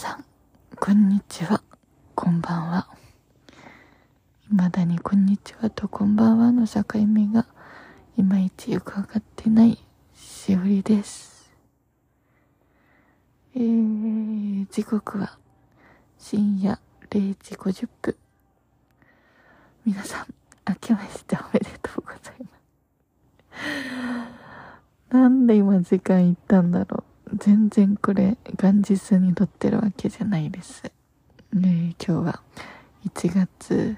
さん、こんにちは、こんばんは。未だにこんにちはとこんばんはの境目が、いまいちよくわかってないしおりです。えー、時刻は深夜0時50分。皆さん、明けましておめでとうございます。なんで今時間いったんだろう。全然これ、元日に撮ってるわけじゃないです。ね今日は1月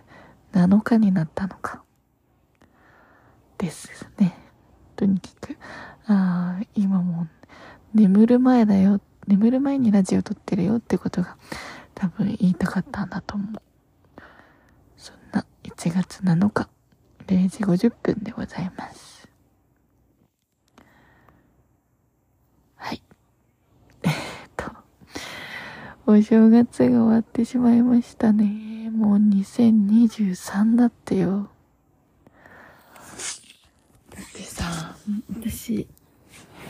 7日になったのか。ですね。とにかく、ああ、今も眠る前だよ。眠る前にラジオ撮ってるよってことが多分言いたかったんだと思う。そんな1月7日0時50分でございます。はい。えっと、お正月が終わってしまいましたね。もう2023だってよ。だってさ、私、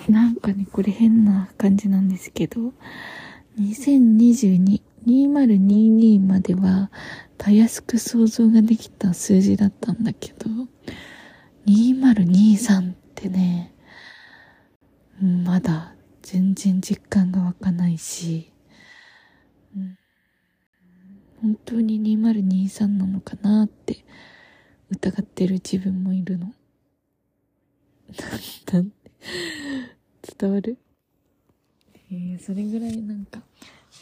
なんかね、これ変な感じなんですけど、2022、2022までは、たやすく想像ができた数字だったんだけど、2023ってね、まだ全然実感が湧かないし、うん、本当に2023なのかなって疑ってる自分もいるの。なんて、伝わる？えー、それぐらいなんか、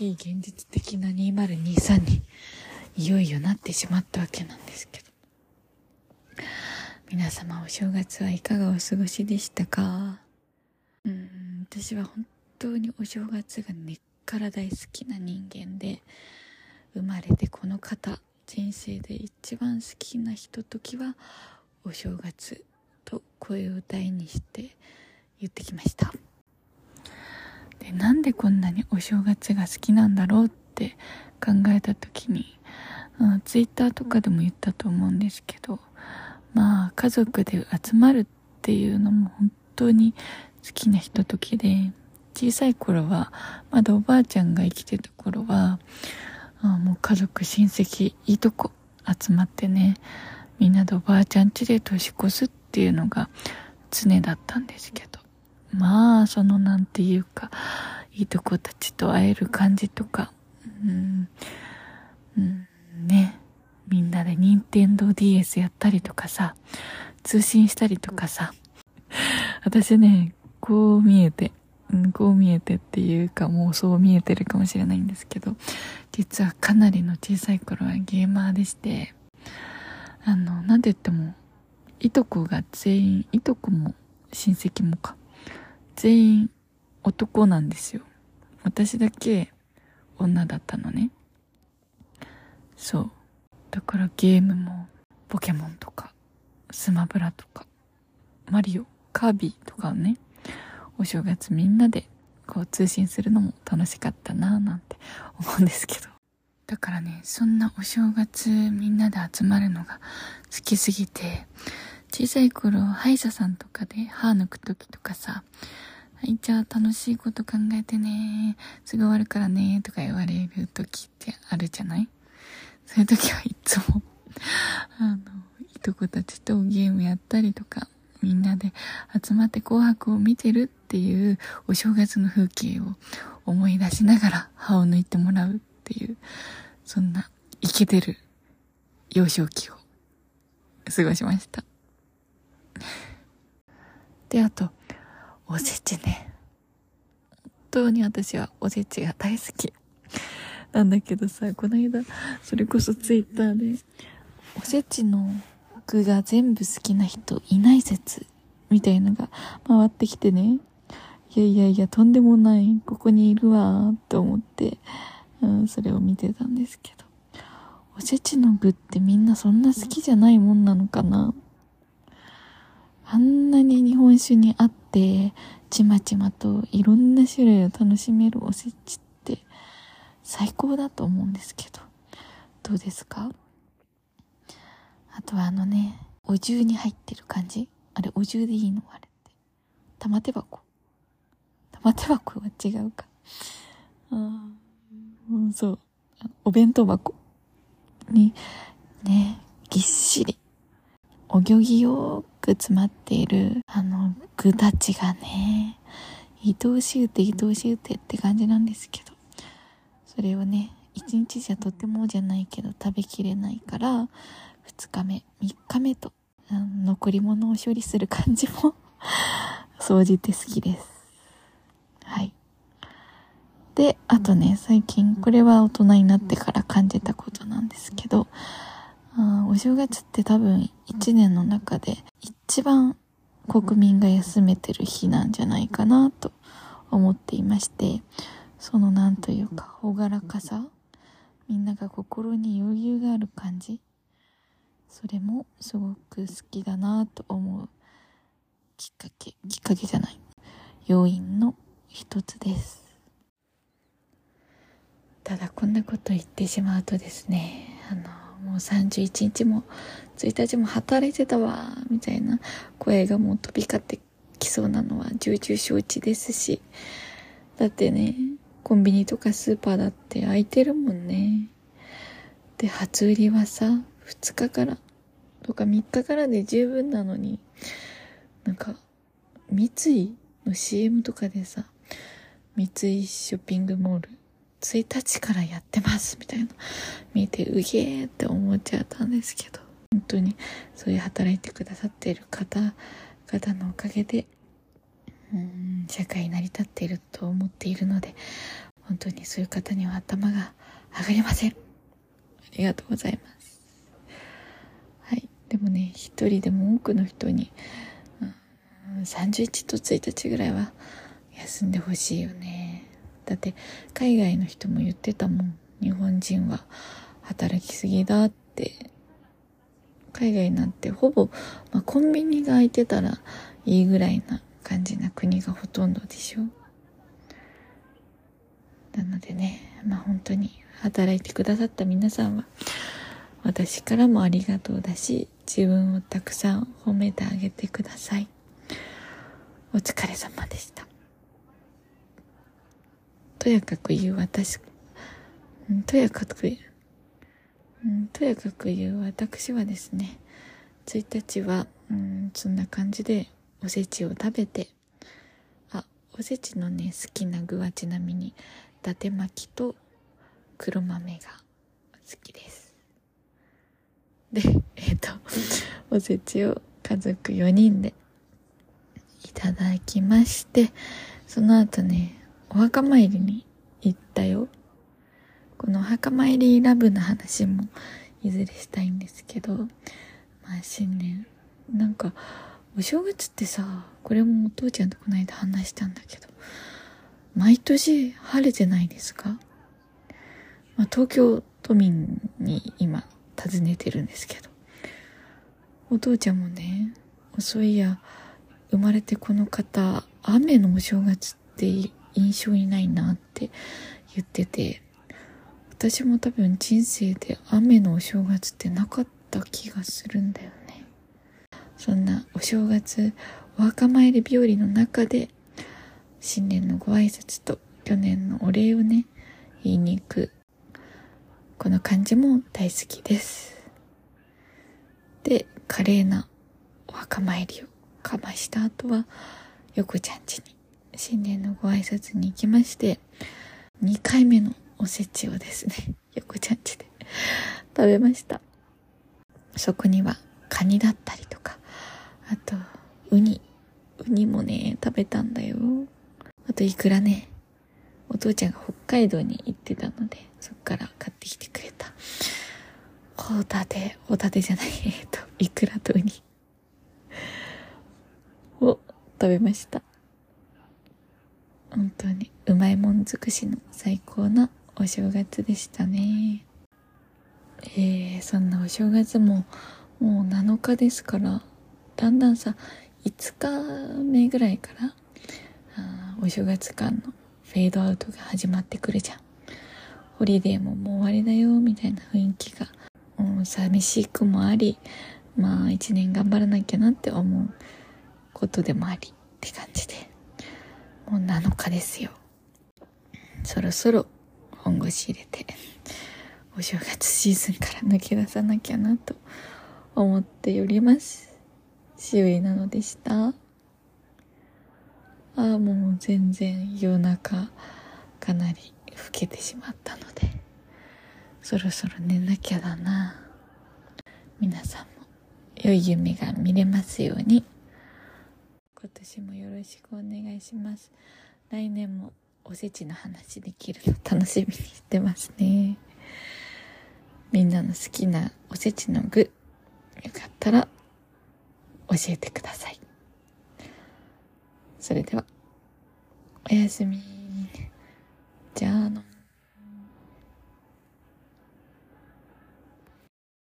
いい現実的な2023にいよいよなってしまったわけなんですけど。皆様お正月はいかがお過ごしでしたか？うん私は本当にお正月が根っから大好きな人間で生まれてこの方人生で一番好きなひとときはお正月と声を大にして言ってきました。でなんでこんなにお正月が好きなんだろうって考えた時にうん、ツイッターとかでも言ったと思うんですけど、まあ、家族で集まるっていうのも本当に好きなひとときで、小さい頃は、まだおばあちゃんが生きてた頃は、あもう家族、親戚、いいとこ集まってね、みんなでおばあちゃん家で年越すっていうのが常だったんですけど、まあ、そのなんていうか、いいとこたちと会える感じとか、うん、うん、ね、みんなで任天堂 DS やったりとかさ、通信したりとかさ、私ね、こう見えて、こう見えてっていうかもうそう見えてるかもしれないんですけど、実はかなりの小さい頃はゲーマーでして、あの、なんて言っても、いとこが全員、いとこも親戚もか、全員男なんですよ。私だけ女だったのね。そうだからゲームもポケモンとかスマブラとかマリオカービィとかをねお正月みんなでこう通信するのも楽しかったなぁなんて思うんですけどだからねそんなお正月みんなで集まるのが好きすぎて小さい頃歯医者さんとかで歯抜く時とかさはい、じゃあ楽しいこと考えてね。すぐ終わるからね。とか言われる時ってあるじゃない？そういう時はいつもあの、いとこたちとゲームやったりとか、みんなで集まって紅白を見てるっていうお正月の風景を思い出しながら歯を抜いてもらうっていう、そんなイケてる幼少期を過ごしました。で、あと、おせちね。本当に私はおせちが大好き。なんだけどさ、この間、それこそツイッターで、おせちの具が全部好きな人いない説、みたいのが回ってきてね。いやいやいや、とんでもない。ここにいるわ、と思って、うん、それを見てたんですけど。おせちの具ってみんなそんな好きじゃないもんなのかなあんなに日本酒にあって、ちまちまといろんな種類を楽しめるおせちって最高だと思うんですけどどうですか？あとはあのねお重に入ってる感じ？あれお重でいいの？あれって。玉手箱？玉手箱は違うか。あの、そう、お弁当箱？に、ね、ぎっしり、お行儀よく詰まっている、あの、具たちがね、愛おしゅうて愛おしゅうてって感じなんですけど、それをね、一日じゃとてもじゃないけど食べきれないから、二日目、三日目と、残り物を処理する感じも掃除って好きです。はい。で、あとね、最近、これは大人になってから感じたことなんですけど、あお正月って多分一年の中で一番国民が休めてる日なんじゃないかなと思っていまして、そのなんというか、朗らかさ、みんなが心に余裕がある感じ、それもすごく好きだなと思うきっかけ、きっかけじゃない、要因の一つです。ただこんなこと言ってしまうとですね、あの、もう31日も1日も働いてたわ、みたいな声がもう飛び交ってきそうなのは重々承知ですし、だってね、コンビニとかスーパーだって空いてるもんね。で、初売りはさ、2日から。とか3日からで十分なのに、なんか、三井の CM とかでさ、三井ショッピングモール1日からやってますみたいな見てうげーって思っちゃったんですけど。本当にそういう働いてくださっている方々のおかげで社会成り立っていると思っているので本当にそういう方には頭が上がりません。ありがとうございます。でもね一人でも多くの人に、うん、31と1日ぐらいは休んでほしいよね。だって海外の人も言ってたもん。日本人は働きすぎだって。海外なんてほぼ、まあ、コンビニが開いてたらいいぐらいな感じな国がほとんどでしょ。なのでねまあ本当に働いてくださった皆さんは私からもありがとうだし自分をたくさん褒めてあげてくださいお疲れ様でしたとやかく言う私、とやかくう、とやかく言う私はですね、1日は、うん、そんな感じでおせちを食べて、あ、おせちのね、好きな具はちなみに、伊達巻きと黒豆が好きです。で、おせちを家族4人でいただきまして、その後ね、お墓参りに行ったよ。このお墓参りラブの話もいずれしたいんですけど、まあ新年、なんか、お正月ってさ、これもお父ちゃんとこの間話したんだけど、毎年晴れてないですか？まあ東京都民に今尋ねてるんですけど、お父ちゃんもね、そういや、生まれてこの方、雨のお正月って印象にないなって言ってて私も多分人生で雨のお正月ってなかった気がするんだよね。そんなお正月お墓参り日和の中で新年のご挨拶と去年のお礼をね言いに行くこの感じも大好きです。で華麗なお墓参りをかました後は横ちゃん家に新年のご挨拶に行きまして、2回目のおせちをですね、横ちゃんちで 食べました。そこにはカニだったりとか、あと、ウニ。ウニもね、食べたんだよ。あと、イクラね。お父ちゃんが北海道に行ってたので、そっから買ってきてくれた。ホタテ、ホタテじゃない、えっと、イクラとウニ を食べました。本当にうまいもん尽くしの最高なお正月でしたね。えー、そんなお正月ももう7日ですから、だんだんさ、5日目ぐらいからあお正月間のフェードアウトが始まってくるじゃん。ホリデーももう終わりだよ、みたいな雰囲気が、う寂しくもあり、まあ一年頑張らなきゃなって思うことでもありって感じで。もう7日ですよ。そろそろ本腰入れてお正月シーズンから抜け出さなきゃなと思っております周囲なのでしたああもう全然夜中かなり老けてしまったのでそろそろ寝なきゃだな皆さんも良い夢が見れますように。今年もよろしくお願いします。来年もおせちの話できるの楽しみにしてますね。みんなの好きなおせちの具よかったら教えてください。それではおやすみ。じゃあの。